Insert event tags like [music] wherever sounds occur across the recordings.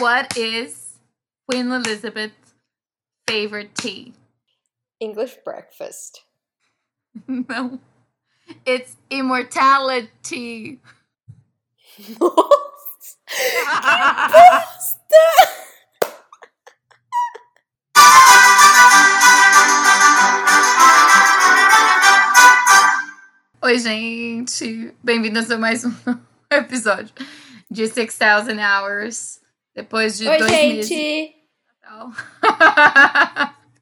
What is Queen Elizabeth's favorite tea? English breakfast. [laughs] No. It's immortality. [laughs] Oi, gente. Bem-vindos a mais um [laughs] episódio de 6,000 Hours. Depois de Oi, dois meses. gente! [laughs] Natal.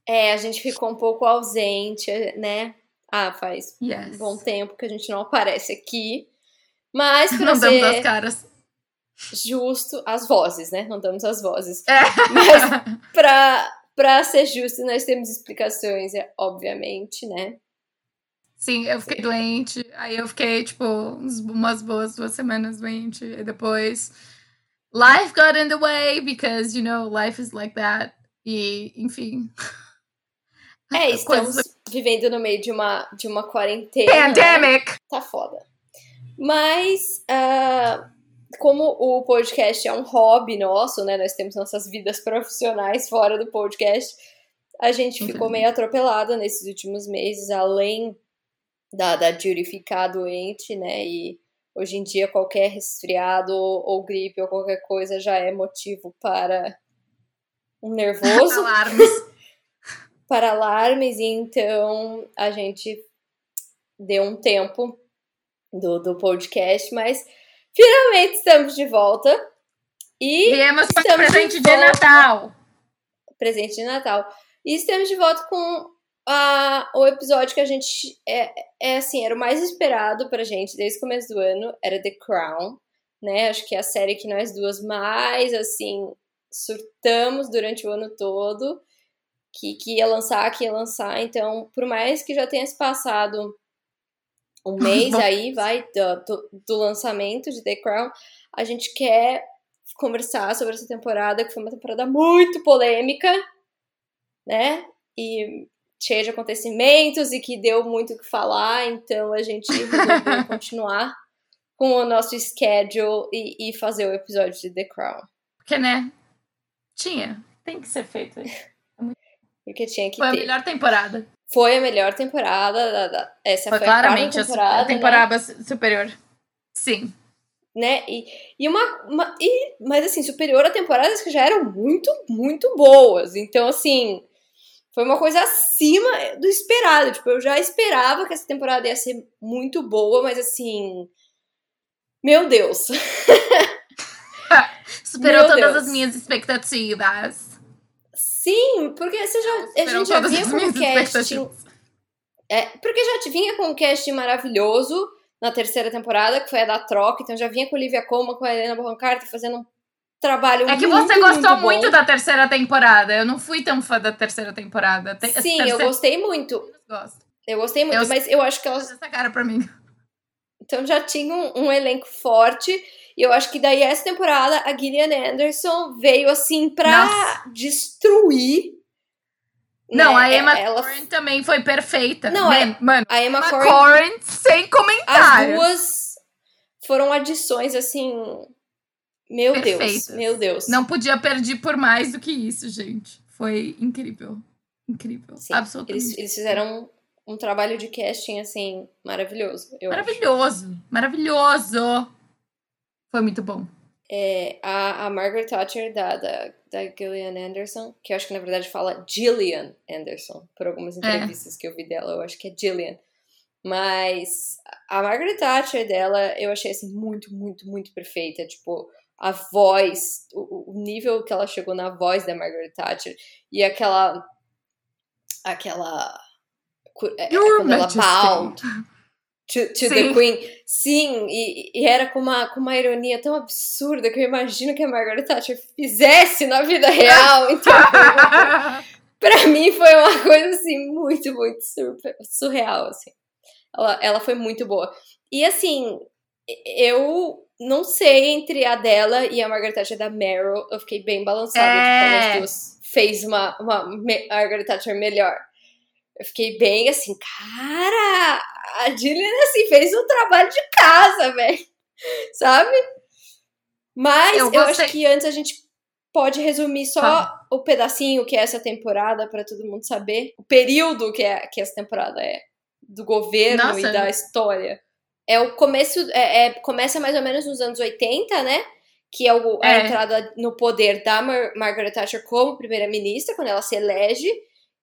É, a gente ficou um pouco ausente, né? Ah, faz yes. um bom tempo que a gente não aparece aqui. Mas pra Não ser damos as caras. justo, as vozes, né? Não damos as vozes. É. Mas [laughs] pra, pra ser justo, nós temos explicações, é, obviamente, né? Sim, eu fiquei doente. Aí eu fiquei, tipo, umas boas duas semanas doente. E depois. Life got in the way because, you know, life is like that. E, enfim. É, [laughs] estamos vivendo no meio de uma, de uma quarentena. né? Pandemic! Tá foda. Mas, ah, como o podcast é um hobby nosso, né? Nós temos nossas vidas profissionais fora do podcast. A gente ficou meio atropelada nesses últimos meses, além da, da Judy ficar doente, né? E hoje em dia qualquer resfriado ou, gripe ou qualquer coisa já é motivo para um nervoso Alarmes. [laughs] para alarmes, e então a gente deu um tempo do, do podcast, mas finalmente estamos de volta. E Viemos Estamos de presente de volta. Natal. presente de Natal. E estamos de volta com a, o episódio que a gente é, é assim, era o mais esperado pra gente desde o começo do ano, era The Crown, né? Acho que é a série que nós duas mais assim surtamos durante o ano todo, que, que ia lançar, que ia lançar. Então, por mais que já tenha se passado um [laughs] mês aí, vai, do, do, do lançamento de The Crown, a gente quer conversar sobre essa temporada, que foi uma temporada muito polêmica, né? E cheia de acontecimentos e que deu muito o que falar, então a gente resolveu [laughs] continuar com o nosso schedule e, e fazer o episódio de The Crown. Porque, né? Tinha. Tem que ser feito. [laughs] Porque tinha que Foi a ter. melhor temporada. Foi a melhor temporada. Da, da- essa Foi foi, a claramente a temporada. a temporada superior. Sim. né? E, e uma. uma e, mas assim, superior a temporadas que já eram muito, muito boas. Então, assim. Foi uma coisa acima do esperado. Tipo, eu já esperava que essa temporada ia ser muito boa, mas assim. Meu Deus. [laughs] Superou Meu todas Deus. as minhas expectativas. Sim, porque você já, a Superou gente já todas vinha com um casting. É, porque já vinha com um casting maravilhoso na terceira temporada, que foi a da troca, então já vinha com a Olivia Colman, com a Helena Bonham Carter fazendo um trabalho É que muito, você gostou muito, muito, da terceira temporada. Eu não fui tão fã da terceira temporada. Tem- a Sim, eu terceira- gostei muito. Eu gostei muito, Eu- mas eu acho que elas essa cara pra mim. então já tinham um, um elenco forte. E eu acho que daí essa temporada a Gillian Anderson veio assim pra Nossa. destruir. Não, né? a Emma ela, Corrin também foi perfeita. Não, Man- Mano, a Emma Emma Corrin, Corrin sem as comentário. duas foram adições assim. Meu Deus, meu Deus. Não podia perder por mais do que isso, gente. Foi incrível. Incrível. Sim, Absolutamente. Eles, eles fizeram um, um trabalho de casting, assim, maravilhoso. Eu acho. Maravilhoso. Maravilhoso. Foi muito bom. É, a, a Margaret Thatcher, da, da, da Gillian Anderson, que eu acho que na verdade fala Gillian Anderson, por algumas entrevistas que eu vi dela, eu acho que é Gillian. Mas a Margaret Thatcher dela, eu achei assim muito, muito, muito perfeita. Tipo, a voz, o, o nível que ela chegou na voz da Margaret Thatcher e aquela. aquela. é, Your quando ela to, to the. Queen. Sim, e, e era com uma, com uma ironia tão absurda que eu imagino que a Margaret Thatcher fizesse na vida real. [laughs] Então, pra mim foi uma coisa assim muito, muito surreal, assim. Ela, ela foi muito boa. E assim, eu não sei entre a dela e a Margaret Thatcher da Meryl, eu fiquei bem balançada É. das duas fez uma, uma Margaret Thatcher melhor. Eu fiquei bem assim, cara, a Gillian assim fez um trabalho de casa, velho. [laughs] Sabe? Mas Eu eu, acho que antes a gente pode resumir só o pedacinho que é essa temporada para todo mundo saber. O período que, é, que essa temporada é do governo Nossa. e da história. É o começo, é, é- começa mais ou menos nos anos 80, né? Que é o- a É. entrada no poder da Mar- Margaret Thatcher como primeira-ministra, quando ela se elege.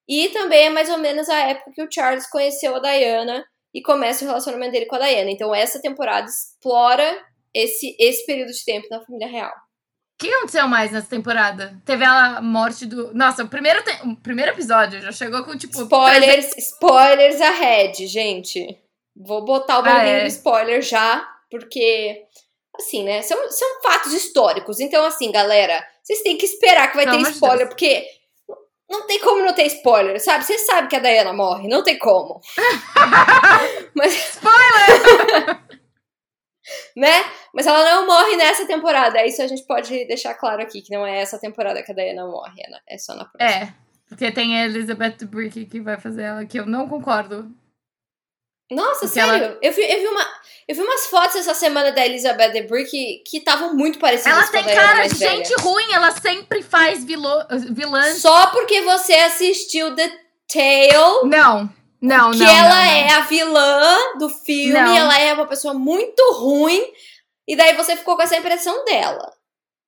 E também é mais ou menos a época que o Charles conheceu a Diana e começa o relacionamento dele com a Diana. Então essa temporada explora esse, esse período de tempo na família real. O que aconteceu mais nessa temporada? Teve a morte do. Nossa, o primeiro, te- o primeiro episódio já chegou com, tipo. Spoilers, spoilers ahead, gente. Vou botar o Ah, barulhinho é. do spoiler já, porque, assim, né? São, são fatos históricos. Então, assim, galera, vocês têm que esperar que vai Pelo ter spoiler, Deus. porque não tem como não ter spoiler, sabe? Você sabe que a Diana morre, não tem como. [laughs] Mas, Spoiler! [laughs] né? Mas ela não morre nessa temporada. Isso a gente pode deixar claro aqui, que não é essa temporada que a Diana morre, é, é só na próxima. É, porque tem a Elizabeth Brick que vai fazer ela, que eu não concordo. Nossa, Porque sério? Eu, vi, eu, vi uma, eu vi umas fotos essa semana da Elizabeth Debris que que estavam muito parecidas Ela com tem a Diana cara mais de velha. gente ruim, ela sempre faz vilô, vilã. Só porque você assistiu The Tale, Não, não, que não. ela não, é a vilã do filme, Não. ela é uma pessoa muito ruim, e daí você ficou com essa impressão dela.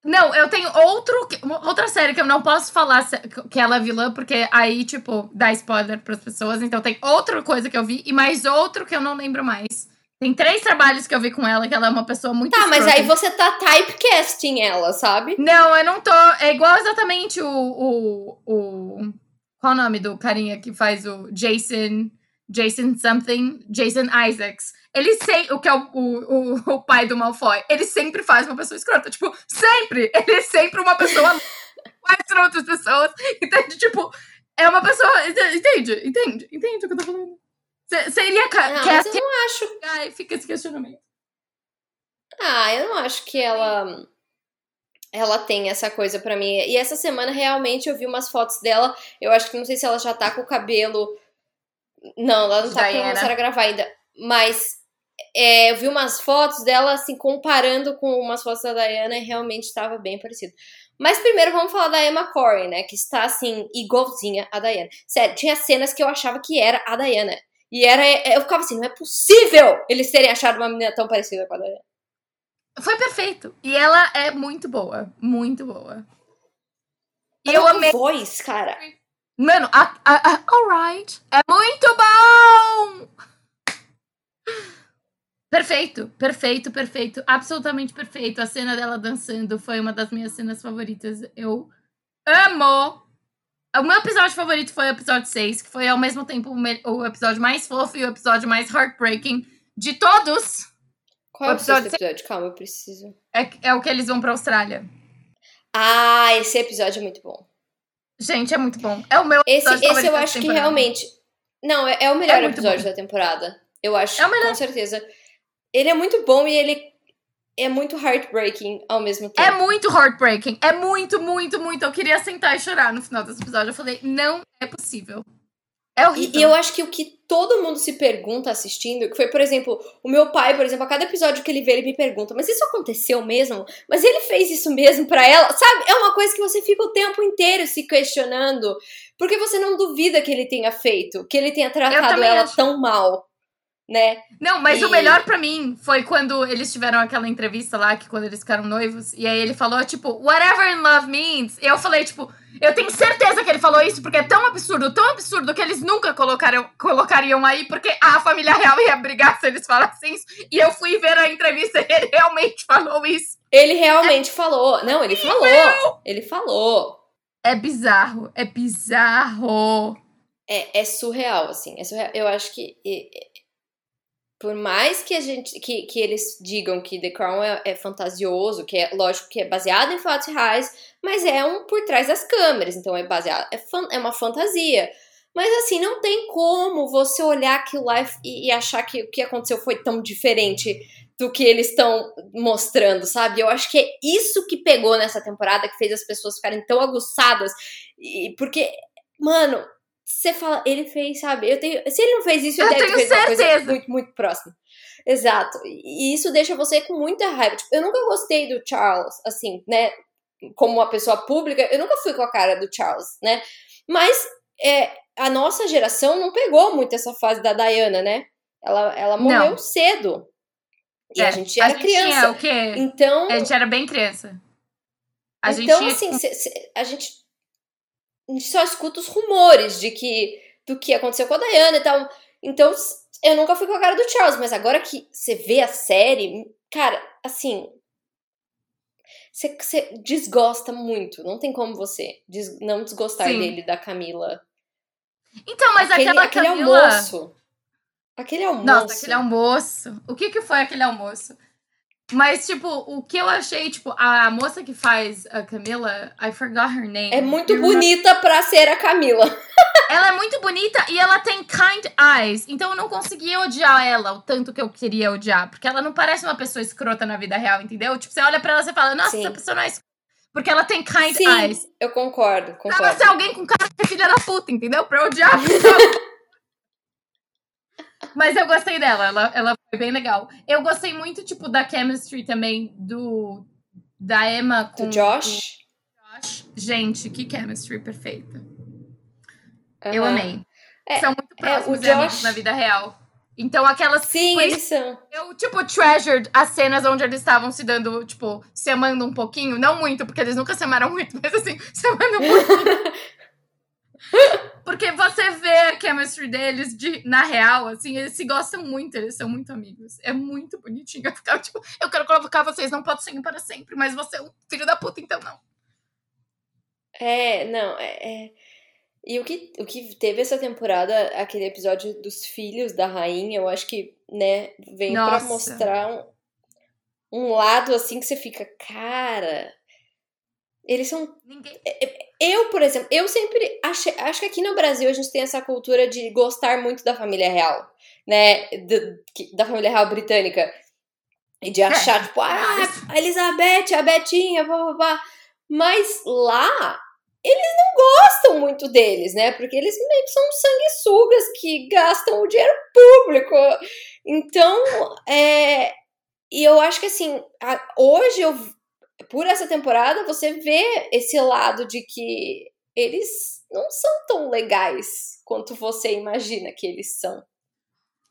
Não, eu tenho outro, outra série que eu não posso falar que ela é vilã, porque aí, tipo, dá spoiler pras pessoas. Então tem outra coisa que eu vi e mais outro que eu não lembro mais. Tem três trabalhos que eu vi com ela, que ela é uma pessoa muito Tá, mas escrota. aí você tá typecasting ela, sabe? Não, eu não tô. É igual exatamente o. o, o qual o nome do carinha que faz o Jason. Jason something? Jason Isaacs. Ele sei o que é o, o, o, pai do Malfoy. Ele sempre faz uma pessoa escrota. Tipo, sempre! Ele é sempre uma pessoa contra outras pessoas. Entende? Tipo, é uma pessoa. Entende? Entende? Entende o que eu tô falando? Se- Seria. Não, mas eu não acho. Ai, fica esse questionamento. Ah, eu não acho que ela ela tem essa coisa pra mim. E essa semana realmente eu vi umas fotos dela. Eu acho que não sei se ela já tá com o cabelo. Não, ela não tá Diana. começaram a gravar ainda. Mas é, eu vi umas fotos dela, assim, comparando com umas fotos da Diana e realmente estava bem parecido. Mas primeiro vamos falar da Emma Corrin, né? Que está, assim, igualzinha a Diana. Sério, tinha cenas que eu achava que era a Diana. E era. Eu ficava assim, não é possível eles terem achado uma menina tão parecida com a Diana. Foi perfeito. E ela é muito boa. Muito boa. E eu amei. voz, cara. Mano, a, a, a, alright. É muito bom! Perfeito, perfeito, perfeito. Absolutamente perfeito. A cena dela dançando foi uma das minhas cenas favoritas. Eu amo! O meu episódio favorito foi o episódio 6, que foi ao mesmo tempo o, episódio mais fofo e o episódio mais heartbreaking de todos. Qual é O episódio episódio? Calma, eu preciso. É, é o que eles vão pra Austrália. Ah, esse episódio é muito bom. Gente, é muito bom. É o meu Esse, episódio esse eu acho que realmente. Não, é, é o melhor É muito episódio bom. da temporada. Eu acho, É o melhor. com certeza. Ele é muito bom e ele é muito heartbreaking ao mesmo tempo. É muito heartbreaking. É muito, muito, muito. Eu queria sentar e chorar no final desse episódio. Eu falei, não é possível. É horrível. e eu acho que o que todo mundo se pergunta assistindo, que foi, por exemplo, o meu pai, por exemplo, a cada episódio que ele vê, ele me pergunta, mas isso aconteceu mesmo? Mas ele fez isso mesmo pra ela? Sabe? É uma coisa que você fica o tempo inteiro se questionando, porque você não duvida que ele tenha feito, que ele tenha tratado ela acho. tão mal, né? Não, mas E- o melhor pra mim foi quando eles tiveram aquela entrevista lá, que quando eles ficaram noivos, e aí ele falou, tipo, whatever in love means. E eu falei, tipo, eu tenho certeza que ele falou isso, porque é tão absurdo, tão absurdo, que eles nunca colocaram, colocariam aí, porque a família real ia brigar se eles falassem isso. E eu fui ver a entrevista e [laughs] ele realmente falou isso. Ele realmente falou. Não, ele falou. Ele falou. É bizarro, é bizarro. É, é surreal, assim. É surreal. Eu acho que. Por mais que a gente. Que, que eles digam que The Crown é, é fantasioso, que é lógico que é baseado em fatos reais, mas é um por trás das câmeras. Então é baseado. É, fan- é uma fantasia. Mas assim, não tem como você olhar aquilo lá e, e achar que o que aconteceu foi tão diferente do que eles estão mostrando, sabe? Eu acho que é isso que pegou nessa temporada, que fez as pessoas ficarem tão aguçadas. E, porque, mano, você fala, ele fez, sabe? Eu tenho, se ele não fez isso, ele Eu deve ter tenho feito uma coisa certeza. muito, muito próxima. Exato. E isso deixa você com muita raiva. Tipo, eu nunca gostei do Charles, assim, né? como uma pessoa pública, eu nunca fui com a cara do Charles, né? Mas é, a nossa geração não pegou muito essa fase da Diana, né? Ela, ela morreu não. cedo. E é, a gente era a gente criança. Tinha, o quê? Então. A gente era bem criança. A então, gente assim, cê, cê, a, gente, a gente só escuta os rumores de que do que aconteceu com a Diana e tal. Então, eu nunca fui com a cara do Charles, mas agora que você vê a série, cara, assim. Você, desgosta muito. Não tem como você des, não desgostar Sim. dele, da Camila. Então, mas aquele, aquela aquele Camila... almoço. Aquele almoço. Nossa, aquele almoço. O que que foi aquele almoço? Mas, tipo, o que eu achei, tipo, a moça que faz a Camila, I forgot her name. É muito bonita pra ser a Camila. [laughs] ela é muito bonita e ela tem kind eyes. Então eu não conseguia odiar ela o tanto que eu queria odiar. Porque ela não parece uma pessoa escrota na vida real, entendeu? Tipo, você olha pra ela e fala, nossa, Sim. essa pessoa não é escrota. Porque ela tem kind Sim, eyes. Eu concordo, concordo. Ela ser alguém com cara de filha da puta, entendeu? Pra eu odiar. [laughs] Mas eu gostei dela, ela, ela foi bem legal. Eu gostei muito, tipo, da chemistry também do da Emma com do Josh. Josh. Gente, que chemistry perfeita. Uhum. Eu amei. É, São muito próximos é, Josh... na vida real. Então, aquelas. Sim, eles são. Eu, tipo, treasured as cenas onde eles estavam se dando, tipo, se amando um pouquinho. Não muito, porque eles nunca se amaram muito, [laughs] mas assim, se amando um pouquinho. [laughs] porque você vê a chemistry deles de, na real, assim, eles se gostam muito, eles são muito amigos. É muito bonitinho. Eu ficava, tipo, eu quero colocar vocês, não pode ser para sempre, mas você é um filho da puta, então não. É, não, é... é... E o que, o que teve essa temporada, aquele episódio dos filhos da rainha, eu acho que, né, vem para mostrar um, um lado assim que você fica, cara. Eles são. Ninguém... É, é, eu, por exemplo, eu sempre achei. Acho que aqui no Brasil a gente tem essa cultura de gostar muito da família real, né? da família real britânica. E de achar, é. tipo, ah, a Elizabeth, a Betinha, blá, blá, blá. Mas lá eles não gostam muito deles, né? Porque eles meio que são sanguessugas que gastam o dinheiro público. Então, é. E eu acho que assim, a, hoje eu. Por essa temporada, você vê esse lado de que eles não são tão legais quanto você imagina que eles são.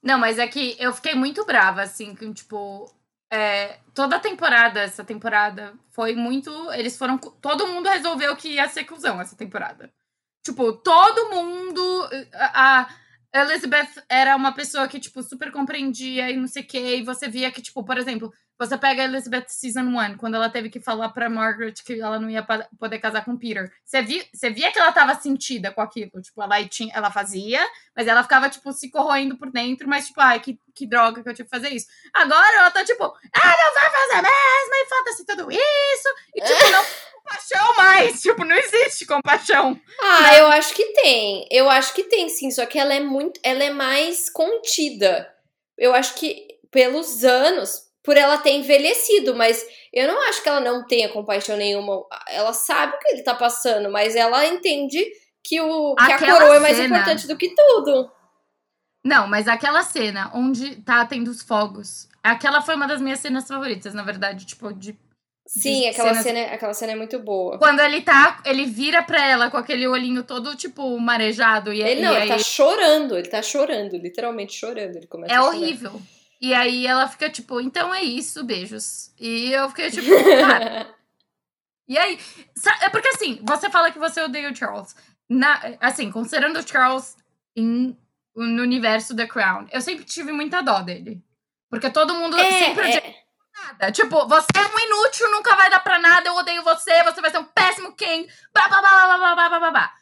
Não, mas é que eu fiquei muito brava, assim, com, tipo, é, toda a temporada, essa temporada, foi muito. Eles foram. Todo mundo resolveu que ia ser cuzão essa temporada. Tipo, todo mundo. A, Elizabeth era uma pessoa que, tipo, super compreendia e não sei o quê. E você via que, tipo, por exemplo, você pega a Elizabeth Season 1, quando ela teve que falar pra Margaret que ela não ia poder casar com Peter. Você via, você via que ela tava sentida com aquilo. Tipo, ela, tinha, ela fazia, mas ela ficava, tipo, se corroendo por dentro, mas, tipo, ai, que, que droga que eu tive que fazer isso. Agora ela tá, tipo, ah, não vai fazer mesmo, e falta-se tudo isso. E, tipo, não [laughs] compaixão mais. Tipo, não existe compaixão. Ah, eu acho que tem. Eu acho que tem, sim. Só que ela é muito. Ela é mais contida. Eu acho que pelos anos, por ela ter envelhecido, mas eu não acho que ela não tenha compaixão nenhuma. Ela sabe o que ele tá passando, mas ela entende que, o, que a coroa é mais importante do que tudo. Não, mas aquela cena onde tá tendo os fogos, aquela foi uma das minhas cenas favoritas, na verdade, tipo, de Sim, aquela cenas... cena, aquela cena é muito boa. Quando ele tá, ele vira pra ela com aquele olhinho todo, tipo, marejado. E, ele não, e ele aí... tá chorando, ele tá chorando, literalmente chorando. Ele começa é horrível. E aí ela fica tipo, então é isso, beijos. E eu fiquei tipo, cara. [laughs] e aí, é porque assim, você fala que você odeia o Charles. Na, assim, considerando o Charles em, no universo The Crown, eu sempre tive muita dó dele. Porque todo mundo é, sempre é. nada. Tipo, você é um inútil, nunca vai dar pra nada, eu odeio você, você vai ser um péssimo king, blá blá blá blá blá blá blá blá.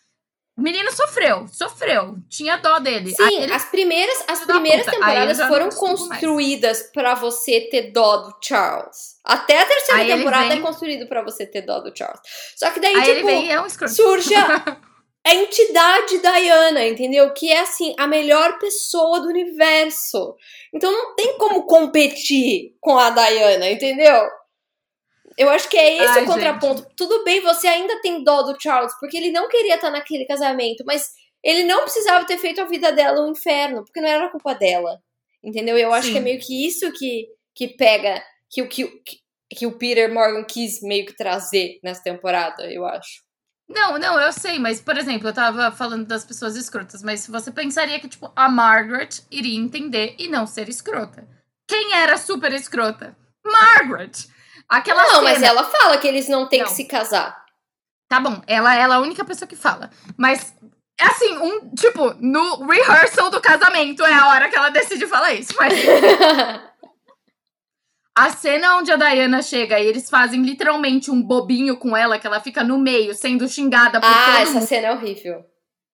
O menino sofreu, sofreu. Tinha dó dele. Sim, as primeiras, as primeiras temporadas foram construídas para você ter dó do Charles. Até a terceira Aí temporada vem... é construído para você ter dó do Charles. Só que daí, Aí tipo, vem, é um surge a, [laughs] a entidade Diana, entendeu? Que é, assim, a melhor pessoa do universo. Então não tem como competir com a Diana, entendeu? Eu acho que é esse Ai, o contraponto. Gente. Tudo bem, você ainda tem dó do Charles, porque ele não queria estar naquele casamento, mas ele não precisava ter feito a vida dela um inferno, porque não era culpa dela. Entendeu? Eu acho Sim. que é meio que isso que, que pega, que o que, que o Peter Morgan quis meio que trazer nessa temporada, eu acho. Não, não, eu sei, mas, por exemplo, eu tava falando das pessoas escrotas, mas você pensaria que, tipo, a Margaret iria entender e não ser escrota. Quem era super escrota? Margaret! Aquela não, cena... mas ela fala que eles não têm não. que se casar. Tá bom, ela, ela é a única pessoa que fala. Mas, assim, um, tipo, no rehearsal do casamento é a hora que ela decide falar isso. Mas. [laughs] A cena onde a Diana chega e eles fazem literalmente um bobinho com ela, que ela fica no meio, sendo xingada por ah, todo essa mundo. cena é horrível.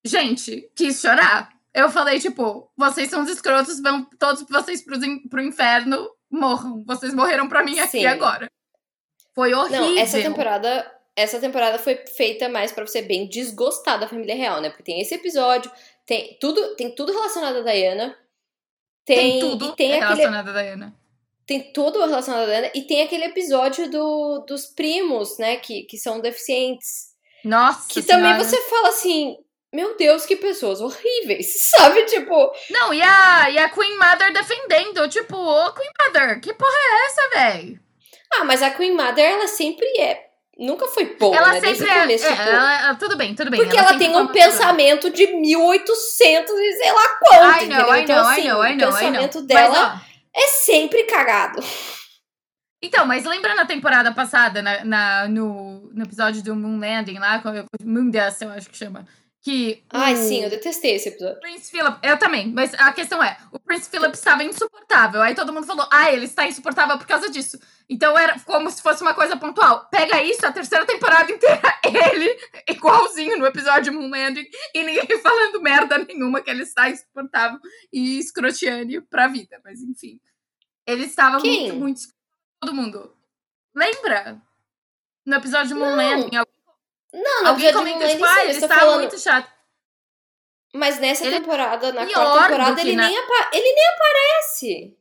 Gente, quis chorar. Eu falei, tipo, vocês são os escrotos, vão todos vocês pro, pro inferno, morram. Vocês morreram pra mim aqui Sim. agora. Foi horrível. Não, essa temporada, essa temporada foi feita mais para você bem desgostar da família real, né? Porque tem esse episódio, tem tudo, tem tudo relacionado a Diana. Tem, tem tudo tem relacionado aquele... a Diana tem tudo relacionado a Diana e tem aquele episódio do, dos primos, né, que, que são deficientes. Nossa Que senhora. também você fala assim, meu Deus, que pessoas horríveis, [laughs] sabe? Tipo. Não, e a, e a Queen Mother defendendo, tipo, ô Queen Mother, que porra é essa, véi? Ah, mas a Queen Mother, ela sempre é. Nunca foi boa, ela né? sempre é, começo, é, tipo, ela, tudo bem, tudo bem. Porque ela, ela tem um pensamento de 1800 e sei lá quanto, I know, I então, know, assim, I know, I know, o pensamento I know. dela Mas, é sempre cagado. Então, mas lembra na temporada passada, na, na no, no episódio do Moon Landing lá, Moon Dust, eu acho que chama. Que Ai, o sim, eu detestei esse episódio. Prince Philip, eu também, mas a questão é, o Prince Philip estava insuportável. Aí todo mundo falou, ah, ele está insuportável por causa disso. Então era como se fosse uma coisa pontual. Pega isso, a terceira temporada inteira, [laughs] ele igualzinho no episódio Moon Landing, e ninguém [laughs] falando merda nenhuma que ele está insuportável e escrotiane pra vida. Mas enfim. Ele estava Quem? muito, muito todo mundo. Lembra? No episódio Moon. Landing, Não, no alguém comentou, do tipo, ah, ele está tá falando- muito chato. Mas nessa Ele- temporada, na pior quarta temporada, ele, na- nem apa- ele nem aparece.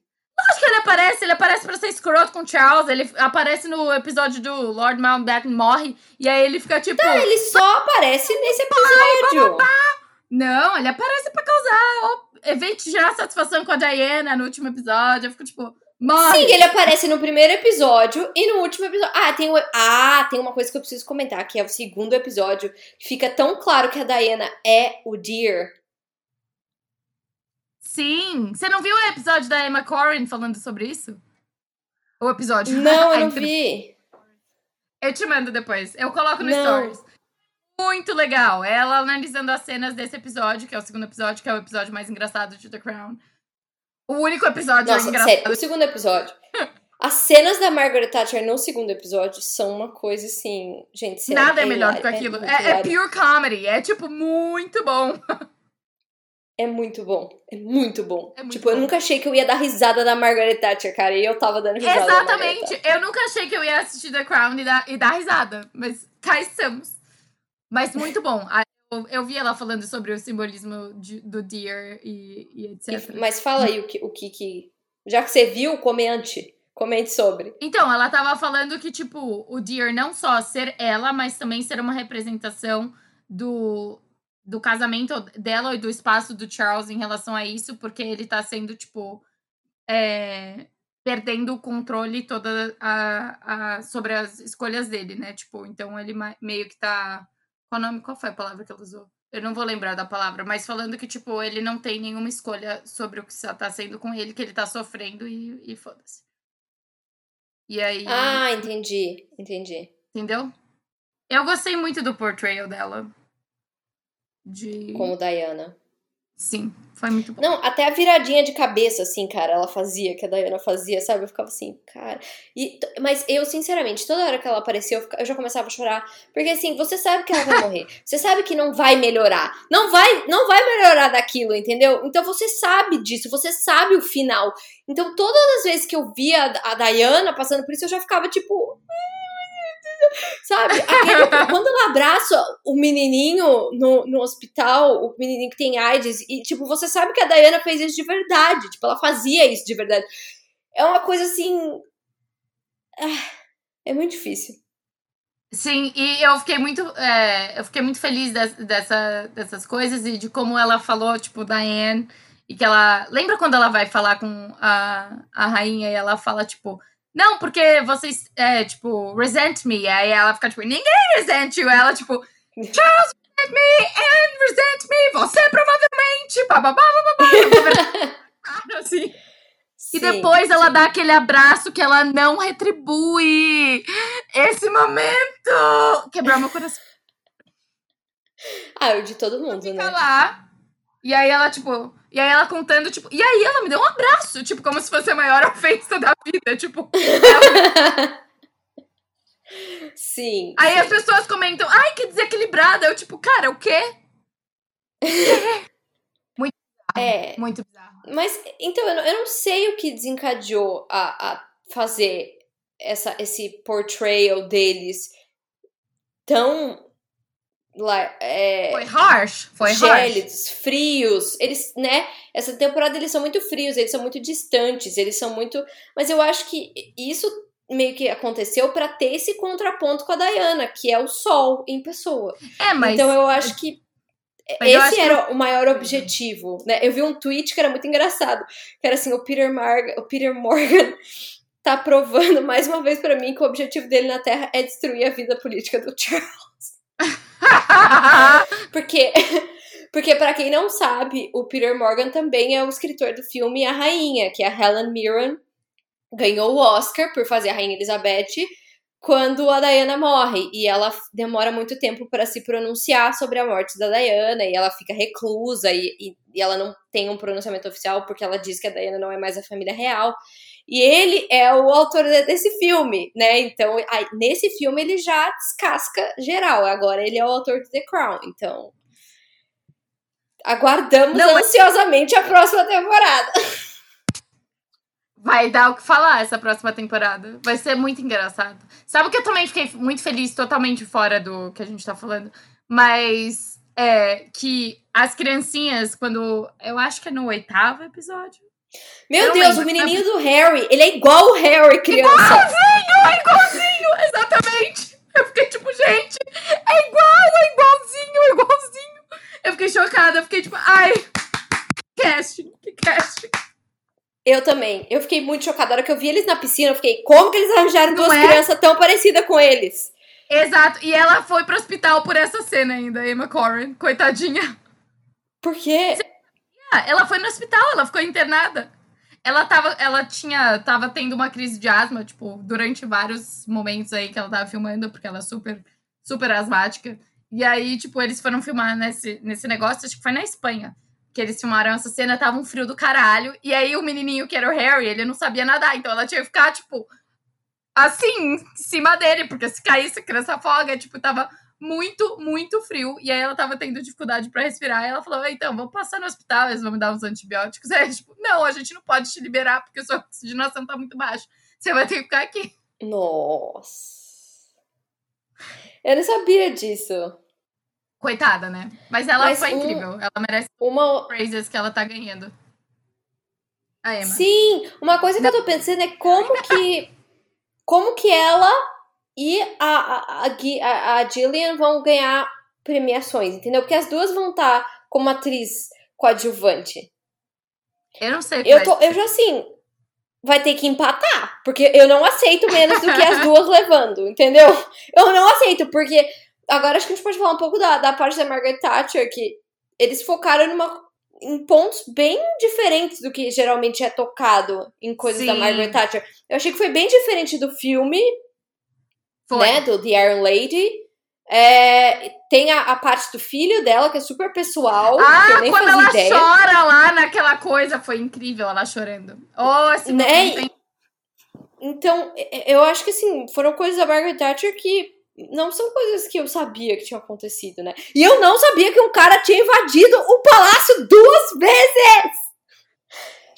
Acho que ele aparece, ele aparece pra ser escroto com o Charles, ele aparece no episódio do Lord Mountbatten morre, e aí ele fica tipo... Ele só aparece nesse episódio. Não, ele aparece pra causar evento de gerar satisfação com a Diana no último episódio, eu fico tipo... Sim, ele aparece no primeiro episódio e no último episódio. Ah, tem, o... ah, tem uma coisa que eu preciso comentar, que é o segundo episódio. Fica tão claro que a Diana é o Deer. Sim! Você não viu o episódio da Emma Corrin falando sobre isso? O episódio. Não, eu [laughs] não vi. Eu te mando depois. Eu coloco no Não. Stories. Muito legal. Ela analisando as cenas desse episódio, que é o segundo episódio, que é o episódio mais engraçado de The Crown. O único episódio Nossa, engraçado. sério, o segundo episódio. [laughs] As cenas da Margaret Thatcher no segundo episódio são uma coisa assim. Gente, Nada é melhor do que hilário, aquilo. É, é hilário. pure comedy. É, tipo, muito bom. [laughs] É muito bom. É muito bom. É muito tipo, eu bom. nunca achei que eu ia dar risada da Margaret Thatcher, cara. E eu tava dando risada. Exatamente. Eu nunca achei que eu ia assistir The Crown e dar, e dar risada. Mas cá estamos. Mas muito bom. A- Eu, vi ela falando sobre o simbolismo de- do deer e, e etc. Thatcher. Mas fala aí o que, o que que. Já que você viu, comente. Comente sobre. Então, ela tava falando que, tipo, o Deer não só ser ela, mas também ser uma representação do, do casamento dela e do espaço do Charles em relação a isso, porque ele tá sendo, tipo, é, perdendo o controle toda a, a, sobre as escolhas dele, né? Tipo, então ele meio que tá. Qual, nome, qual foi a palavra que ela usou? Eu não vou lembrar da palavra, mas falando que, tipo, ele não tem nenhuma escolha sobre o que tá sendo com ele, que ele tá sofrendo e, e foda-se. E aí. Ah, entendi. Entendi. Entendeu? Eu gostei muito do portrayal dela. De. Como Diana. Sim, foi muito bom. Não, até a viradinha de cabeça, assim, cara, ela fazia, que a Diana fazia, sabe? Eu ficava assim, cara. E, mas eu, sinceramente, toda hora que ela apareceu, eu, fica- eu já começava a chorar. Porque assim, você sabe que ela vai morrer. [laughs] Você sabe que não vai melhorar. Não vai, não vai melhorar daquilo, entendeu? Então você sabe disso, você sabe o final. Então, todas as vezes que eu via a, Diana passando por isso, eu já ficava tipo. Sabe? Aquele- [laughs] quando ela abraça o menininho no, no hospital, o menininho que tem AIDS, e, tipo, você sabe que a Diana fez isso de verdade. Tipo, ela fazia isso de verdade. É uma coisa assim. ah, É muito difícil. Sim, e eu fiquei muito, é, eu fiquei muito feliz des- dessa, dessas coisas e de como ela falou, tipo, da Anne, e que ela. Lembra quando ela vai falar com a, a rainha e ela fala, tipo, não, porque vocês, é, tipo, resent me. Aí ela fica, tipo, ninguém resent you. Ela, tipo, Charles resent me and resent me. Você provavelmente. Bababá, bababá. assim. Sim, e depois ela sim. dá aquele abraço que ela não retribui. Esse momento quebrou meu coração. Ah, o de todo mundo, fica né? lá. E aí ela, tipo. E aí ela contando, tipo. E aí ela me deu um abraço, tipo, como se fosse a maior [laughs] ofensa da vida. Tipo. Ela... sim. Aí sim. as pessoas comentam, ai, que desequilibrada. Eu, tipo, cara, o quê? [laughs] muito bizarro. É. Muito bizarro. Mas, então, eu não, eu não sei o que desencadeou a, a fazer essa, esse portrayal deles tão lá, é, foi harsh, foi gélidos, harsh. frios. Eles, né? Essa temporada eles são muito frios, eles são muito distantes, eles são muito. Mas eu acho que isso meio que aconteceu para ter esse contraponto com a Diana, que é o sol em pessoa. É, mas então eu acho que mas esse era que... o maior objetivo, né? Eu vi um tweet que era muito engraçado, que era assim, o Peter, Mar... o Peter Morgan [laughs] tá provando mais uma vez para mim que o objetivo dele na Terra é destruir a vida política do Charles. [laughs] porque [laughs] porque para quem não sabe, o Peter Morgan também é o escritor do filme A Rainha, que é a Helen Mirren ganhou o Oscar por fazer a Rainha Elizabeth quando a Diana morre. E ela demora muito tempo para se pronunciar sobre a morte da Diana e ela fica reclusa e, e, e, ela não tem um pronunciamento oficial porque ela diz que a Diana não é mais a família real e ele é o autor desse filme, né? Então aí, nesse filme ele já descasca geral. Agora ele é o autor de The Crown, então aguardamos não, ansiosamente mas... a próxima temporada. Vai dar o que falar essa próxima temporada. Vai ser muito engraçado. Sabe que eu também fiquei muito feliz, totalmente fora do que a gente tá falando. Mas é que as criancinhas, quando. Eu acho que é no oitavo episódio. Meu Deus, lembro. o menininho do Harry. Ele é igual o Harry, criança. Igualzinho, é igualzinho, exatamente. Eu fiquei tipo, gente, é igual, é igualzinho, é igualzinho. Eu fiquei chocada, eu fiquei tipo, ai, casting, que casting. Eu também. Eu fiquei muito chocada. Na hora que eu vi eles na piscina, eu fiquei, como que eles arranjaram Não duas é? crianças tão parecidas com eles? Exato. E ela foi pro hospital por essa cena ainda, Emma Corrin. Coitadinha. Por quê? Ela foi no hospital, ela ficou internada. Ela tava, ela tinha, tava tendo uma crise de asma, tipo, durante vários momentos aí que ela tava filmando, porque ela é super, super asmática. E aí, tipo, eles foram filmar nesse, nesse negócio, acho que foi na Espanha que eles filmaram essa cena, tava um frio do caralho. E aí o menininho, que era o Harry, ele não sabia nadar. Então ela tinha que ficar, tipo, assim, em cima dele. Porque se caísse, a criança afoga. Tipo, tava muito, muito frio. E aí ela tava tendo dificuldade para respirar. E ela falou, então, vamos passar no hospital, eles vão me dar uns antibióticos. [laughs] Aí, tipo, não, a gente não pode te liberar porque sua oxigenação tá muito baixa. Você vai ter que ficar aqui. Nossa. Eu não sabia disso. Coitada, né? Mas ela Mas foi um, incrível. Ela merece uma praises que ela tá ganhando. A Emma. Sim, uma coisa que eu tô pensando é como que como que ela e a, a, a, a Gillian vão ganhar premiações, entendeu? Porque as duas vão estar tá como atriz coadjuvante. Eu não sei. Eu, tô, eu já assim, vai ter que empatar, porque eu não aceito menos do que as duas [laughs] levando, entendeu? Eu não aceito, porque Agora acho que a gente pode falar um pouco da, da parte da Margaret Thatcher, que eles focaram numa, em pontos bem diferentes do que geralmente é tocado em coisas Sim. da Margaret Thatcher. Eu achei que foi bem diferente do filme, foi. né, do The Iron Lady. É, tem a, a, parte do filho dela, que é super pessoal. Ah, que eu nem quando ela ideia. chora lá naquela coisa, foi incrível ela chorando. Oh, né? Então, eu acho que assim, foram coisas da Margaret Thatcher que não são coisas que eu sabia que tinham acontecido, né? E eu não sabia que um cara tinha invadido o palácio duas vezes!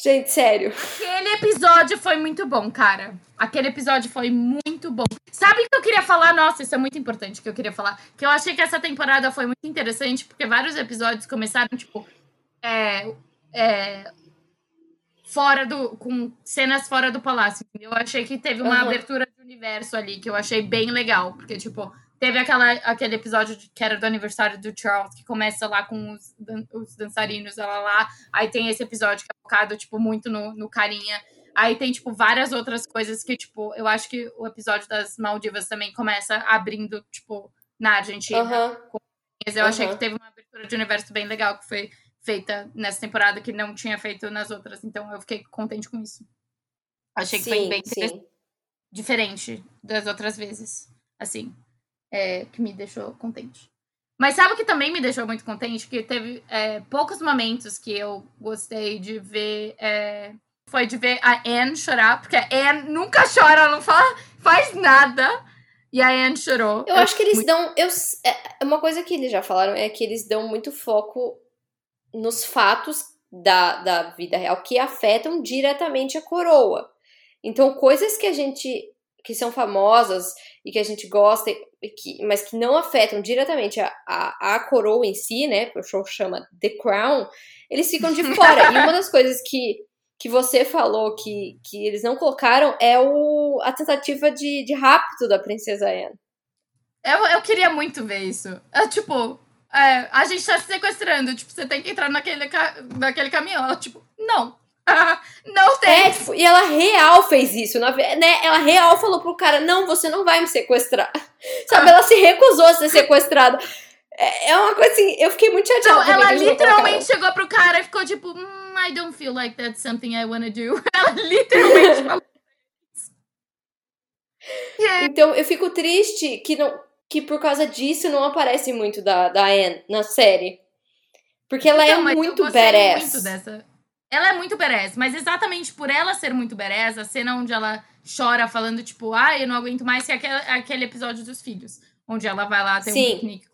Gente, sério. Aquele episódio foi muito bom, cara. Aquele episódio foi muito bom. Sabe o que eu queria falar? Nossa, isso é muito importante que eu queria falar. Que eu achei que essa temporada foi muito interessante, porque vários episódios começaram, tipo, é, é, fora do. com cenas fora do palácio. Eu achei que teve uma uhum. abertura de universo ali, que eu achei bem legal. Porque, tipo, teve aquela, aquele episódio de, que era do aniversário do Charles, que começa lá com os, os dançarinos, ela lá. Aí tem esse episódio que é focado, tipo, muito no, no carinha. Aí tem, tipo, várias outras coisas que, tipo, eu acho que o episódio das Maldivas também começa abrindo, tipo, na Argentina. Uhum. Eu uhum. achei que teve uma abertura de universo bem legal que foi feita nessa temporada que não tinha feito nas outras. Então eu fiquei contente com isso. Achei que sim, foi bem diferente das outras vezes. Assim, é, que me deixou contente. Mas sabe o que também me deixou muito contente? Que teve é, poucos momentos que eu gostei de ver. É, foi de ver a Anne chorar, porque a Anne nunca chora, ela não fala, faz nada. E a Anne chorou. Eu, eu acho que eles muito... dão. Eu, é, uma coisa que eles já falaram é que eles dão muito foco nos fatos da, da vida real que afetam diretamente a coroa. Então, coisas que a gente. que são famosas e que a gente gosta, que, mas que não afetam diretamente a, a, a coroa em si, né? O show chama The Crown, eles ficam de fora. e uma das coisas que, que você falou que, que eles não colocaram é o, a tentativa de, de rapto da princesa Anne. Eu, eu queria muito ver isso. É, tipo, é, a gente tá se sequestrando. Tipo, você tem que entrar naquele, naquele caminhão. Ela, tipo, não. [laughs] não tem. É, tipo, e ela real fez isso, né? Ela real falou pro cara: não, você não vai me sequestrar. [laughs] Sabe? Ela se recusou a ser [laughs] sequestrada. É, é uma coisa assim, eu fiquei muito chateada. Não, ela literalmente chegou pro cara e ficou tipo: mm, I don't feel like that's something I wanna do. Ela literalmente falou. Então eu fico triste que não que por causa disso não aparece muito da, da Anne na série. Porque ela então, é muito badass. Muito dessa. Ela é muito badass, mas exatamente por ela ser muito badass, a cena onde ela chora falando, tipo, ah, eu não aguento mais, que é aquele, aquele episódio dos filhos. Onde ela vai lá ter Sim. um piquenique.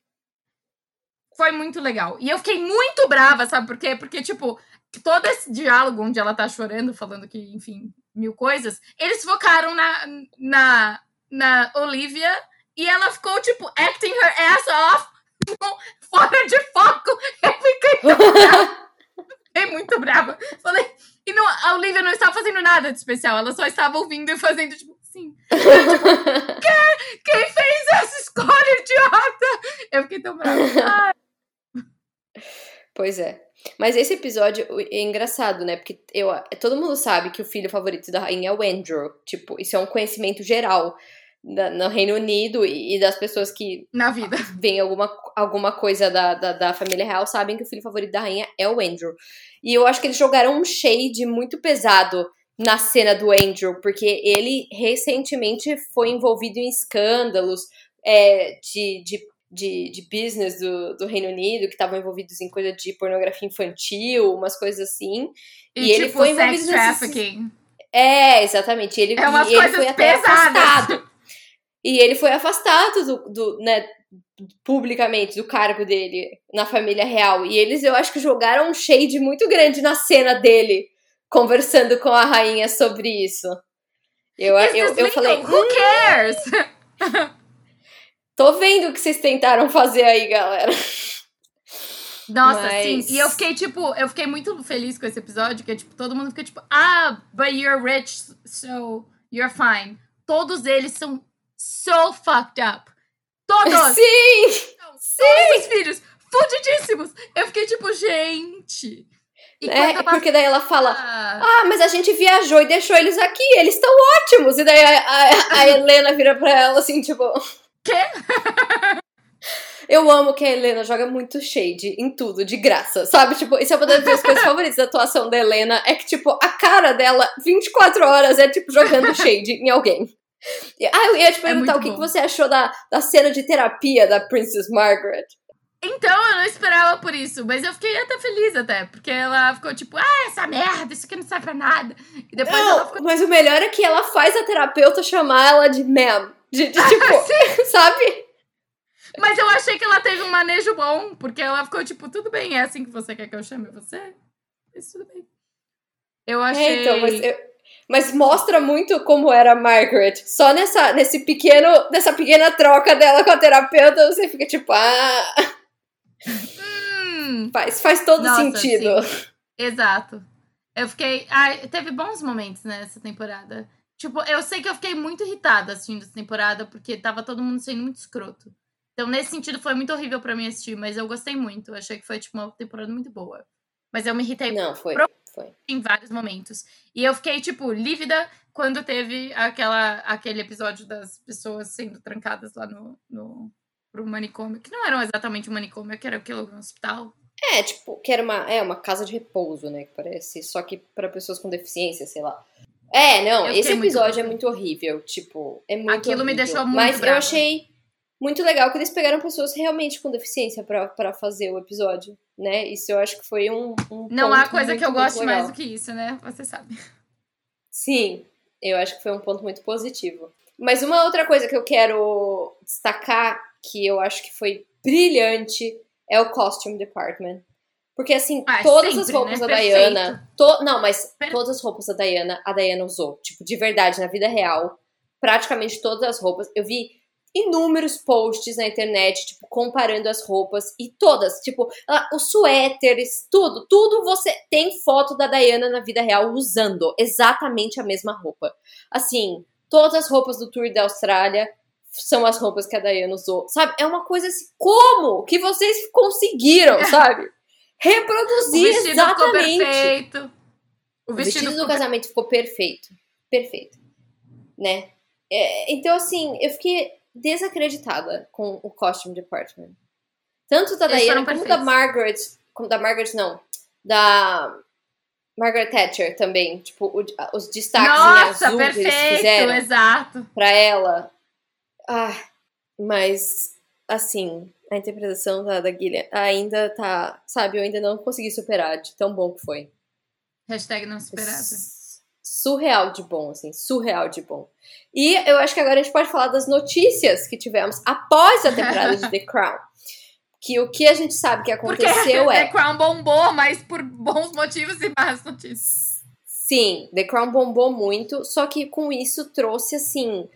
Foi muito legal. E eu fiquei muito brava, sabe por quê? Porque, tipo, todo esse diálogo onde ela tá chorando, falando que, enfim, mil coisas, eles focaram na, na, na Olivia e ela ficou, tipo, acting her ass off, [laughs] fora de foco. Eu fiquei tão [laughs] brava. Fiquei muito brava. Falei, e não, a Olivia não estava fazendo nada de especial, ela só estava ouvindo e fazendo, tipo, sim. tipo, [laughs] quem, quem fez essa escolha idiota? Eu fiquei tão brava. Ai. Pois é. Mas esse episódio é engraçado, né? Porque eu, todo mundo sabe que o filho favorito da rainha é o Andrew. Tipo, isso é um conhecimento geral da, no Reino Unido e, e, das pessoas que na vida [laughs] veem alguma, alguma coisa da, da, da, família real sabem que o filho favorito da rainha é o Andrew. E eu acho que eles jogaram um shade muito pesado na cena do Andrew, porque ele recentemente foi envolvido em escândalos é, de, de, de, de, business do, do Reino Unido, que estavam envolvidos em coisa de pornografia infantil, umas coisas assim. E, e tipo, ele foi envolvido sex trafficking. Nesses... É, exatamente. Ele, é umas ele foi até pesadas. afastado. E ele foi afastado do, do né, publicamente do cargo dele na família real. E eles, eu acho que jogaram um shade muito grande na cena dele, conversando com a rainha sobre isso. Eu, eu, eu falei. Who hum, cares? [laughs] Tô vendo o que vocês tentaram fazer aí, galera. Nossa, Mas... sim. E eu fiquei, tipo, eu fiquei muito feliz com esse episódio, que tipo, todo mundo fica tipo, ah, but you're rich, so you're fine. Todos eles são so fucked up. Todos! [laughs] Sim! Sim! Todos os filhos, fudidíssimos! Eu fiquei tipo, gente. é, porque daí ela fala: Ah, mas a gente viajou e deixou eles aqui, eles estão ótimos. E daí a, a, a Helena vira pra ela assim, tipo. Quê? [laughs] Eu amo que a Helena joga muito shade em tudo, de graça, sabe? Tipo, isso é uma das minhas coisas [laughs] favoritas da atuação da Helena. É que, tipo, a cara dela, 24 horas, é tipo jogando shade em alguém. Ah, eu ia te é perguntar é o que, que, você achou da, da cena de terapia da Princess Margaret. Então, eu não esperava por isso, mas eu fiquei até feliz até, porque ela ficou tipo, ah, essa merda, isso aqui não serve pra nada. E depois não, ela ficou... mas o melhor é que ela faz a terapeuta chamar ela de ma'am, de, de [laughs] tipo, [laughs] sabe? Mas eu achei que ela teve um manejo bom, porque ela ficou tipo, tudo bem, é assim que você quer que eu chame você? Mas tudo bem. Eu achei... É, então, mas eu mas mostra muito como era a Margaret. Só nessa, nesse pequeno, nessa pequena troca dela com a terapeuta, você fica tipo, ah. Hum. Faz, faz todo Nossa, sentido. Sim. Exato. Eu fiquei. Ai, teve bons momentos nessa temporada. Tipo, eu sei que eu fiquei muito irritada assistindo essa temporada, porque tava todo mundo sendo muito escroto. Então, nesse sentido, foi muito horrível para mim assistir, mas eu gostei muito. Eu achei que foi, tipo, uma temporada muito boa. Mas eu me irritei Não, foi, foi. Em vários momentos. E eu fiquei, tipo, lívida quando teve aquela, aquele episódio das pessoas sendo trancadas lá no, no pro manicômio, que não era exatamente um manicômio, que era aquilo, um hospital. É, tipo, que era uma, é, uma casa de repouso, né, que parece, só que para pessoas com deficiência, sei lá. É, não, esse episódio muito é muito horrível, tipo, é muito Aquilo horrível. me deixou muito Mas brava. eu achei muito legal que eles pegaram pessoas realmente com deficiência para fazer o episódio, né? Isso eu acho que foi um, um Não há coisa que eu goste legal. mais do que isso, né? Você sabe. Sim, eu acho que foi um ponto muito positivo. Mas uma outra coisa que eu quero destacar, que eu acho que foi brilhante, é o costume department. Porque, assim, Ah, todas sempre, as roupas né? da Perfeito. Diana. to- Não, mas todas as roupas da Diana, a Diana usou. Tipo, de verdade, na vida real. Praticamente todas as roupas. Eu vi inúmeros posts na internet, tipo, comparando as roupas. E todas, tipo, ela- os suéteres, tudo. Tudo você tem foto da Diana na vida real usando exatamente a mesma roupa. Assim, todas as roupas do tour da Austrália são as roupas que a Diana usou. Sabe? É uma coisa assim, como que vocês conseguiram, [laughs] sabe? O Reproduzir vestido ficou exatamente. perfeito. O O vestido, vestido do ficou casamento ficou perfeito. Perfeito. Né? É, então, assim, eu fiquei desacreditada com o costume department. Tanto da Diana como da perfeitos. Margaret. Como da Margaret, não. Da Margaret Thatcher também. Tipo, o- os destaques Nossa, em azul que eles perfeito, fizeram exato. pra ela. Ah, mas, assim, a interpretação da, da Gillian ainda tá. Sabe, eu ainda não consegui superar de tão bom que foi. Hashtag não superado. Surreal de bom, assim, surreal de bom. E eu acho que agora a gente pode falar das notícias que tivemos após a temporada de [laughs] The Crown. Que o que a gente sabe que Porque aconteceu [laughs] The é. Crown bombou, mas por bons motivos e más notícias. Sim, The Crown bombou muito, só que com isso trouxe assim.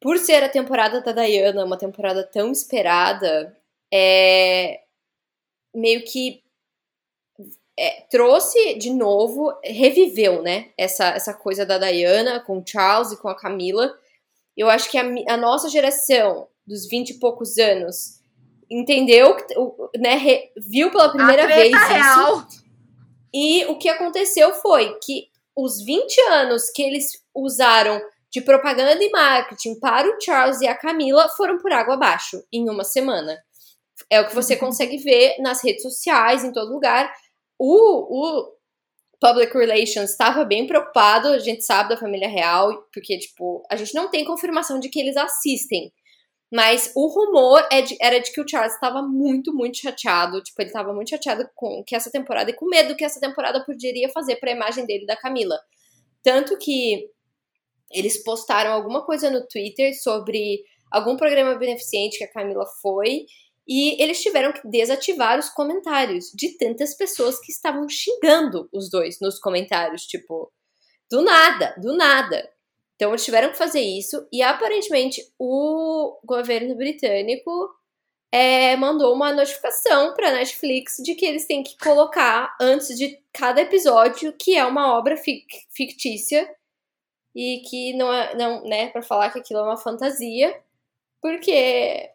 Por ser a temporada da Diana, uma temporada tão esperada, é. meio que. É, trouxe de novo, reviveu, né? Essa, essa coisa da Diana com o Charles e com a Camila. Eu acho que a, a nossa geração, dos 20 e poucos anos, entendeu, né? re- viu pela primeira vez treta isso. real. E o que aconteceu foi que os 20 anos que eles usaram de propaganda e marketing para o Charles e a Camila foram por água abaixo em uma semana. É o que você consegue ver nas redes sociais, em todo lugar. O, o Public Relations estava bem preocupado, a gente sabe da família real, porque, tipo, a gente não tem confirmação de que eles assistem. Mas o rumor é de- era de que o Charles estava muito, muito chateado. Tipo, ele estava muito chateado com que essa temporada e com medo que essa temporada poderia fazer para a imagem dele da Camila. Tanto que eles postaram alguma coisa no Twitter sobre algum programa beneficente que a Camila foi. E eles tiveram que desativar os comentários de tantas pessoas que estavam xingando os dois nos comentários. Tipo, do nada, do nada. Então eles tiveram que fazer isso e aparentemente o governo britânico é, mandou uma notificação para Netflix de que eles têm que colocar antes de cada episódio que é uma obra fic- fictícia e que não é, não, né, para falar que aquilo é uma fantasia, porque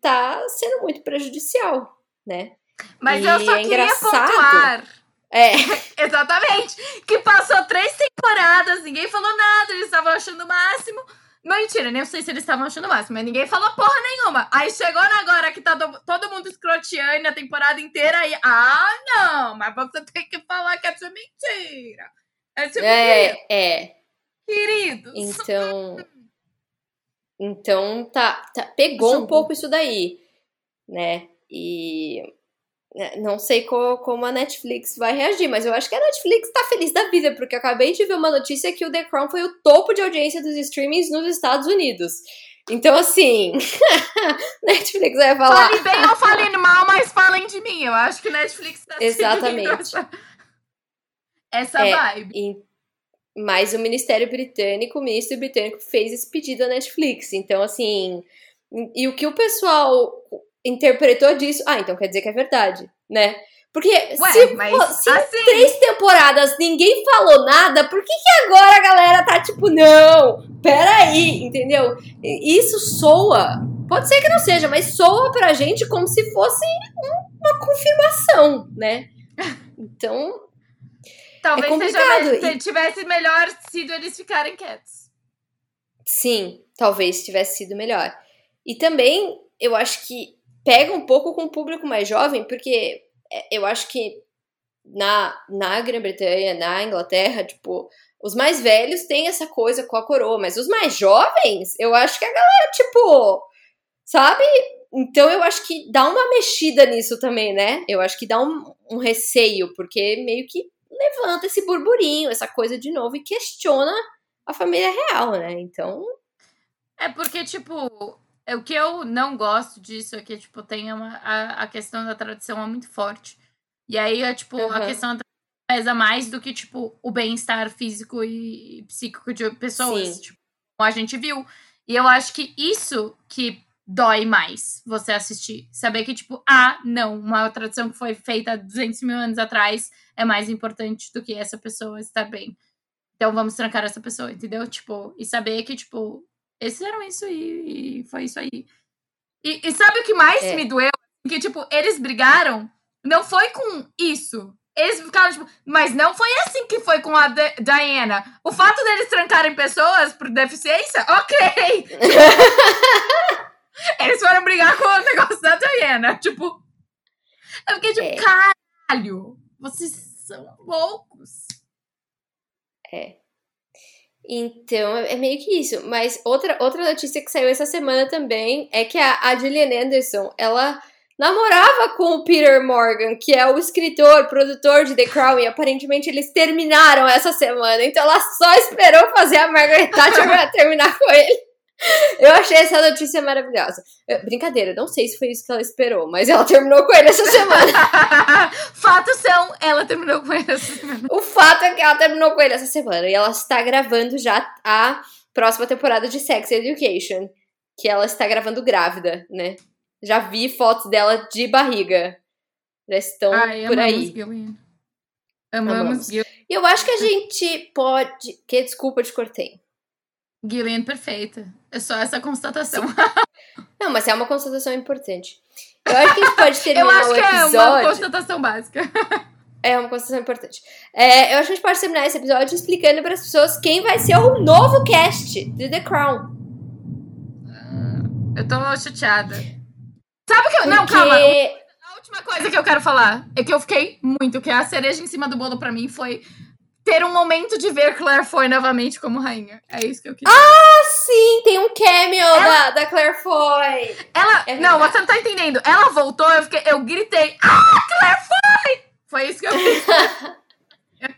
tá sendo muito prejudicial, né? Mas E eu só é queria engraçado. pontuar. É, [laughs] Exatamente. Que passou três temporadas, ninguém falou nada, eles estavam achando o máximo. Mentira, nem sei se eles estavam achando o máximo, mas ninguém falou porra nenhuma. Aí chegou agora que tá do- todo mundo escroteando a temporada inteira aí. Ah, não, mas você tem que falar que é de mentira. É tipo, é, é. queridos. Então, então tá, tá- pegou um Julgo. pouco isso daí, né? E né, não sei co- como a Netflix vai reagir, mas eu acho que a Netflix tá feliz da vida, porque eu acabei de ver uma notícia que o The Crown foi o topo de audiência dos streamings nos Estados Unidos. Então, assim, [laughs] Netflix vai falar. Fale bem ou fale mal, mas falem de mim. Eu acho que Netflix tá Exatamente. Essa, essa É, vibe. Mas o Ministério Britânico, o ministro britânico fez esse pedido à Netflix. Então, assim. E, o que o pessoal interpretou disso. Ah, então quer dizer que é verdade, né? Porque Ué, se, mas fo- se assim- três temporadas ninguém falou nada, por que, que agora a galera tá tipo, não, peraí, entendeu? Isso soa. Pode ser que não seja, mas soa pra gente como se fosse um- uma confirmação, né? Então, talvez é seja, e... tivesse melhor sido eles ficarem quietos. Sim, talvez tivesse sido melhor. E também, eu acho que pega um pouco com o público mais jovem, porque é, eu acho que na, na Grã-Bretanha, na Inglaterra, tipo, os mais velhos têm essa coisa com a coroa, mas os mais jovens, eu acho que a galera, tipo, sabe? Então eu acho que dá uma mexida nisso também, né? Eu acho que dá um, um receio, porque meio que levanta esse burburinho, essa coisa de novo e questiona a família real, né? Então. É porque, tipo, é o que eu não gosto disso é que, tipo, tem uma, a, a questão da tradição é muito forte. E aí, é, tipo, uhum. a questão pesa mais do que, tipo, o bem-estar físico e psíquico de pessoas. Tipo, a gente viu. E eu acho que isso que dói mais você assistir. Saber que, tipo, ah, não, uma tradição que foi feita há 200 mil anos atrás é mais importante do que essa pessoa estar bem. Então vamos trancar essa pessoa, entendeu? Tipo, e saber que, tipo, eles fizeram isso e, e foi isso aí. E, e, sabe o que mais é. me doeu? Que, tipo, eles brigaram, não foi com isso. Eles ficaram, tipo, mas não foi assim que foi com a D Diana. O fato deles trancarem pessoas por deficiência, ok. [laughs] Eles foram brigar com o negócio da Diana. Tipo. Eu fiquei tipo, é. caralho, vocês são loucos. É. Então, é meio que isso. Mas outra, outra notícia que saiu essa semana também é que a, a Gillian Anderson, ela namorava com o Peter Morgan, que é o escritor, produtor de The Crown, e aparentemente eles terminaram essa semana. Então ela só esperou fazer a Margaret Thatcher pra terminar com ele. Eu achei essa notícia maravilhosa. Eu, brincadeira, não sei se foi isso que ela esperou, mas ela terminou com ele essa semana. [laughs] Fatos são, ela terminou com ele essa semana. O fato é que ela terminou com ele essa semana. E ela está gravando já a próxima temporada de Sex Education. Que ela está gravando grávida, né? Já vi fotos dela de barriga. Já estão Ai, por aí. Gillian. Amamos, amamos. E eu acho que a gente pode. Que desculpa, te cortei. Gillian perfeita. É só essa constatação. [laughs] Não, mas é uma constatação importante. Eu acho que a gente pode [laughs] terminar o episódio... Eu acho que é uma constatação básica. É uma constatação importante. É, eu acho que a gente pode terminar esse episódio explicando para as pessoas quem vai ser o novo cast de The Crown. Eu tô chateada. Sabe o que eu... Porque... Não, calma. A última coisa que eu quero falar é que eu fiquei muito, que a cereja em cima do bolo para mim foi ter um momento de ver Claire Foy novamente como rainha. É isso que eu queria. Ah, sim! Tem um cameo ela... da, da Claire Foy. Ela. É não, você não tá entendendo. Ela voltou, eu, fiquei, eu gritei. Ah, Claire Foy! Foi isso que eu fiz. [laughs]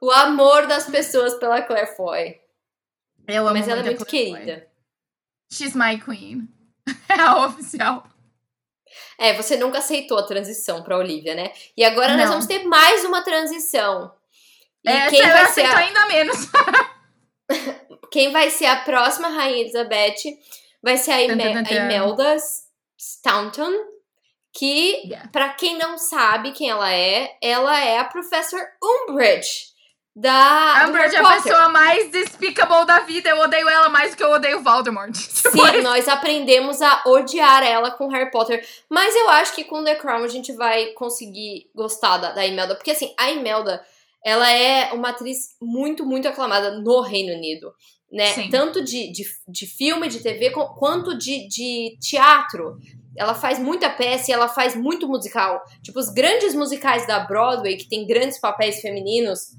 o amor das pessoas pela Claire Foy. Eu amo Mas ela é muito querida. Foy. She's my queen. [laughs] É a oficial. É, você nunca aceitou a transição pra Olivia, né? E agora não. nós vamos ter mais uma transição. E Essa quem vai ser a... ainda menos. [laughs] quem vai ser a próxima Rainha Elizabeth vai ser a, Ime a Imelda Staunton, que, yeah. para quem não sabe quem ela é, ela é a Professor Umbridge da. Umbridge é a pessoa mais despicable da vida. Eu odeio ela mais do que eu odeio Voldemort. [laughs] Sim, nós aprendemos a odiar ela com Harry Potter. Mas eu acho que com The Crown a gente vai conseguir gostar da, da Imelda. Porque assim, a Imelda, ela é uma atriz muito, muito aclamada no Reino Unido. Né? Sim. Tanto de, de, de filme, de TV, quanto de, de teatro. Ela faz muita peça e ela faz muito musical. Tipo, os grandes musicais da Broadway, que tem grandes papéis femininos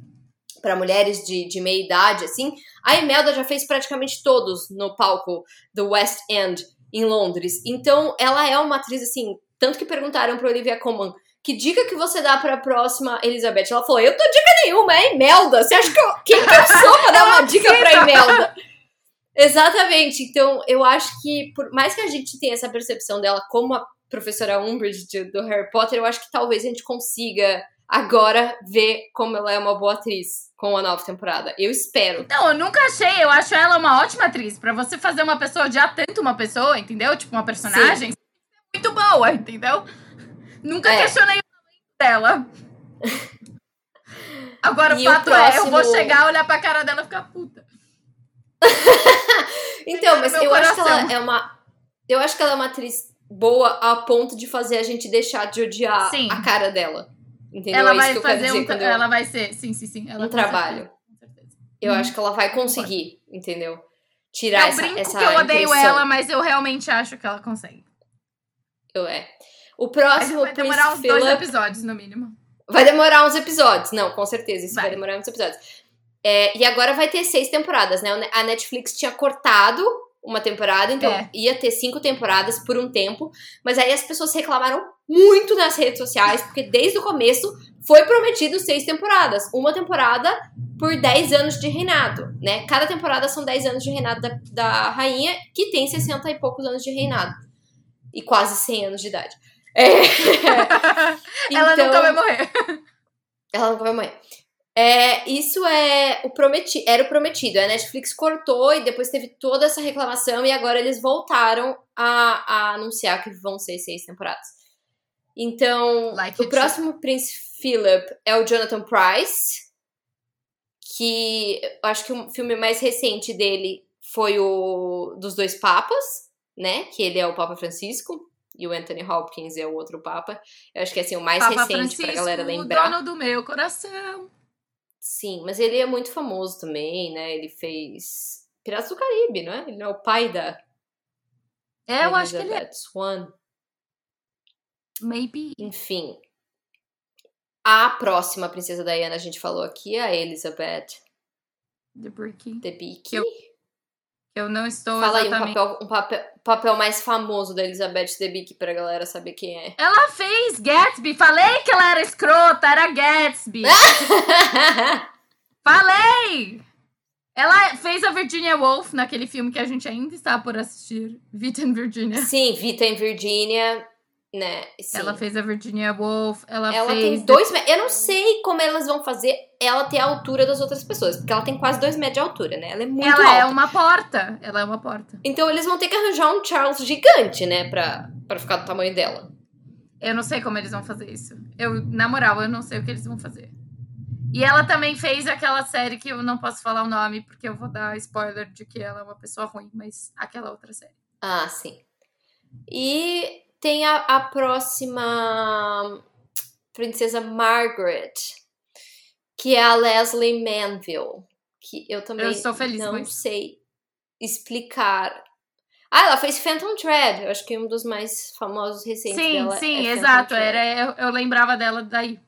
para mulheres de, de meia idade, assim. A Imelda já fez praticamente todos no palco do West End, em Londres. Então, ela é uma atriz, assim, tanto que perguntaram para Olivia Colman, que dica que você dá para a próxima Elizabeth? Ela falou, eu tô dica nenhuma, é Imelda. Você acha que eu... Quem que eu sou pra dar [laughs] uma dica pra Imelda? Exatamente. Então, eu acho que, por mais que a gente tenha essa percepção dela como a professora Umbridge do Harry Potter, eu acho que talvez a gente consiga agora ver como ela é uma boa atriz com a nova temporada. Eu espero. Não, eu nunca achei. Eu acho ela uma ótima atriz. para você fazer uma pessoa odiar tanto uma pessoa, entendeu? Tipo, uma personagem. Sim. Muito boa, entendeu? Nunca é. questionei o talento dela. Agora, e o fato o próximo... é, eu vou chegar, olhar pra cara dela e ficar puta. [laughs] então, mas eu coração. acho que ela é uma. Eu acho que ela é uma atriz boa a ponto de fazer a gente deixar de odiar Sim. a cara dela. Entendeu? Ela é vai fazer um. Ela vai ser. Sim, sim, sim. Ela Um trabalho. eu Hum. acho que ela vai conseguir, entendeu? Tirar Eu essa, brinco essa que eu odeio impressão. ela, mas eu realmente acho que ela consegue. Eu é. O próximo vai demorar uns Prince dois Philip episódios, no mínimo. vai demorar uns episódios. Não, com certeza, isso vai, Vai. demorar uns episódios. É, e agora vai ter seis temporadas, né? A Netflix tinha cortado uma temporada, então É. ia ter cinco temporadas por um tempo. Mas aí as pessoas reclamaram muito nas redes sociais, porque desde o começo foi prometido seis temporadas. Uma temporada por 10 anos de reinado, né? Cada temporada são 10 anos de reinado da, da rainha, que tem 60 e poucos anos de reinado. E quase 100 anos de idade. É. [laughs] ela Então- nunca vai morrer. ela nunca vai morrer. É, isso é o prometido, era o prometido. A Netflix cortou e depois teve toda essa reclamação e agora eles voltaram a, a anunciar que vão ser seis temporadas. Então, Like o próximo Prince Philip é o Jonathan Price, que eu acho que o filme mais recente dele foi o dos dois papas, né? Que ele é o Papa Francisco e o Anthony Hopkins é o outro papa. Eu acho que é assim, o mais Papa recente Francisco, pra galera o lembrar. dono do meu coração. Sim, mas ele é muito famoso também, né? Ele fez Piratas do Caribe, não é? Ele não é o pai da É, eu acho que ele é. Elizabeth Swan. Maybe. Enfim. A próxima princesa Diana, a gente falou aqui, é a Elizabeth The Bricky. Debicki. Que eu Eu não estou Fala aí um exatamente... papel, um papel, papel mais famoso da Elizabeth Debicki pra galera saber quem é. Ela fez Gatsby. Falei que ela era escrota, era Gatsby. [laughs] Falei! Ela fez a Virginia Woolf naquele filme que a gente ainda está por assistir. Vita em Virginia. Sim, Vita em Virgínia, né? Sim. Ela fez a Virginia Woolf. Ela, Ela fez... tem dois metros. Eu não sei como elas vão fazer ela ter a altura das outras pessoas, porque ela tem quase dois metros de altura, né? Ela é muito Ela alta. é uma porta. Ela é uma porta. Então eles vão ter que arranjar um Charles gigante, né? Pra, pra ficar do tamanho dela. Eu não sei como eles vão fazer isso. Eu, na moral, eu não sei o que eles vão fazer. E ela também fez aquela série que eu não posso falar o nome, porque eu vou dar spoiler de que ela é uma pessoa ruim, mas aquela outra série. Ah, sim. E tem a, a próxima princesa Margaret, que é a Leslie Manville. Que eu também Eu estou feliz não sei explicar. Ah, ela fez Phantom Thread. Eu acho que um dos mais famosos recentes Sim, dela. sim, é exato. Thread. Era, eu, eu lembrava dela daí.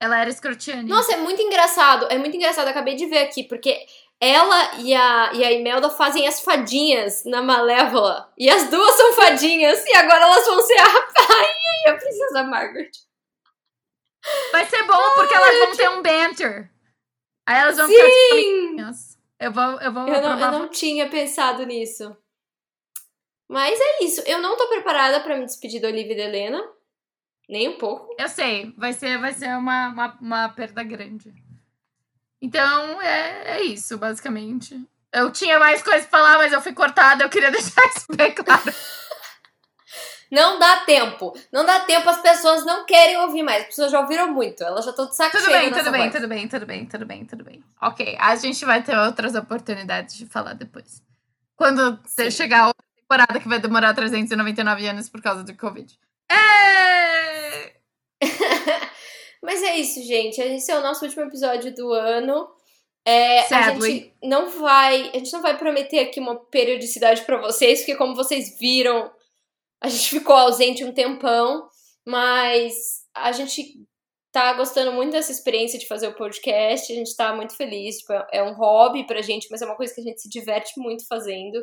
Ela era escrotiane. Nossa, é muito engraçado. É muito engraçado. Eu acabei de ver aqui, porque ela e a, e a Imelda fazem as fadinhas na Malévola. E as duas são fadinhas. E agora elas vão ser a rainha e a princesa Margaret. Vai ser bom, porque elas vão ter um banter. Aí elas vão Sim! ficar tipo. Eu vou, eu vou Eu não, eu não tinha pensado nisso. Mas é isso. Eu não tô preparada pra me despedir da Olivia e da Helena. Nem um pouco. Eu sei, vai ser, vai ser uma, uma, uma perda grande. Então, é, é isso, basicamente. Eu tinha mais coisas pra falar, mas eu fui cortada, eu queria [laughs] deixar isso bem claro. [laughs] Não dá tempo. Não dá tempo, as pessoas não querem ouvir mais. As pessoas já ouviram muito. Elas já estão de saco Tudo cheio bem, tudo bem, voz. tudo bem, tudo bem, tudo bem, tudo bem. Ok, a gente vai ter outras oportunidades de falar depois. Quando Sim. chegar a outra temporada que vai demorar 399 anos por causa do Covid. É! Mas é isso, gente. Esse é o nosso último episódio do ano. É, a gente não vai, a gente não vai prometer aqui uma periodicidade pra vocês, porque como vocês viram, a gente ficou ausente um tempão, mas a gente tá gostando muito dessa experiência de fazer o podcast, a gente tá muito feliz, tipo, é- é um hobby pra gente, mas é uma coisa que a gente se diverte muito fazendo.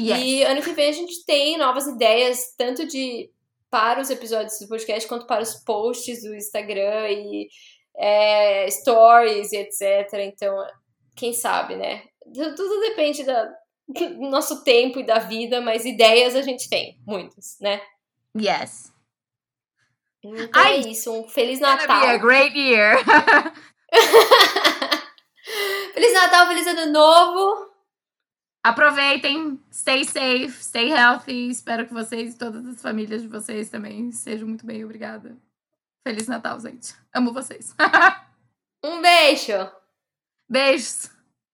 Yes. E ano que vem a gente tem novas ideias, tanto de para os episódios do podcast, quanto para os posts do Instagram e é, stories e etc. Então, quem sabe, né? Tu- Tudo depende da, do nosso tempo e da vida, mas ideias a gente tem, muitas, né? Yes. Então é isso, um Feliz gonna be a Natal. great year. [laughs] Feliz Natal, Feliz Ano Novo. Aproveitem, stay safe, stay healthy. Espero que vocês e todas as famílias de vocês também sejam muito bem. Obrigada. Feliz Natal, gente. Amo vocês. [laughs] Um beijo. Beijos.